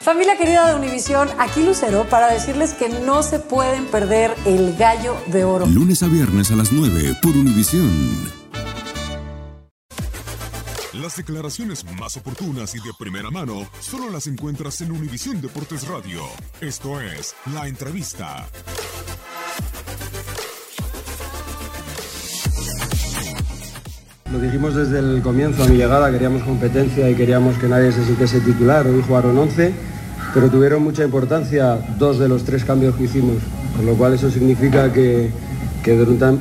Familia querida de Univisión, aquí Lucero para decirles que no se pueden perder el gallo de oro. Lunes a viernes a las 9 por Univisión. Las declaraciones más oportunas y de primera mano solo las encuentras en Univisión Deportes Radio. Esto es La Entrevista. Lo dijimos desde el comienzo, a mi llegada, queríamos competencia y queríamos que nadie se sintiese titular. Hoy jugaron 11, pero tuvieron mucha importancia dos de los tres cambios que hicimos, con lo cual eso significa que,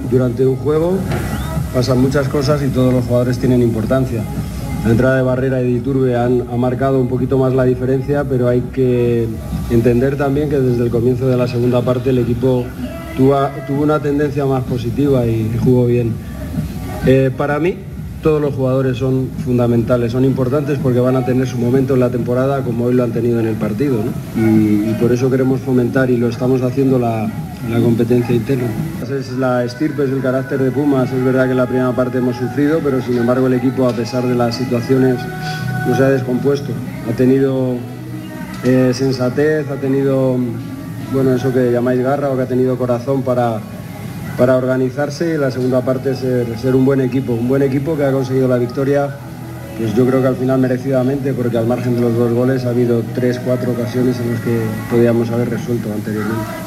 durante, un juego pasan muchas cosas y todos los jugadores tienen importancia. La entrada de Barrera y de Iturbe han, ha marcado un poquito más la diferencia, pero hay que entender también que desde el comienzo de la segunda parte el equipo tuvo, una tendencia más positiva y jugó bien. Eh, para mí, todos los jugadores son fundamentales, son importantes porque van a tener su momento en la temporada como hoy lo han tenido en el partido. Y, por eso queremos fomentar y lo estamos haciendo la, la, competencia interna. Es la estirpe, es el carácter de Pumas. Es verdad que en la primera parte hemos sufrido, pero sin embargo el equipo, a pesar de las situaciones, no se ha descompuesto. Ha tenido eh, sensatez, ha tenido, bueno, eso que llamáis garra o que ha tenido corazón para para organizarse la segunda parte ser, ser un buen equipo, un buen equipo que ha conseguido la victoria, pues yo creo que al final merecidamente, porque al margen de los dos goles ha habido tres, cuatro ocasiones en las que podíamos haber resuelto anteriormente.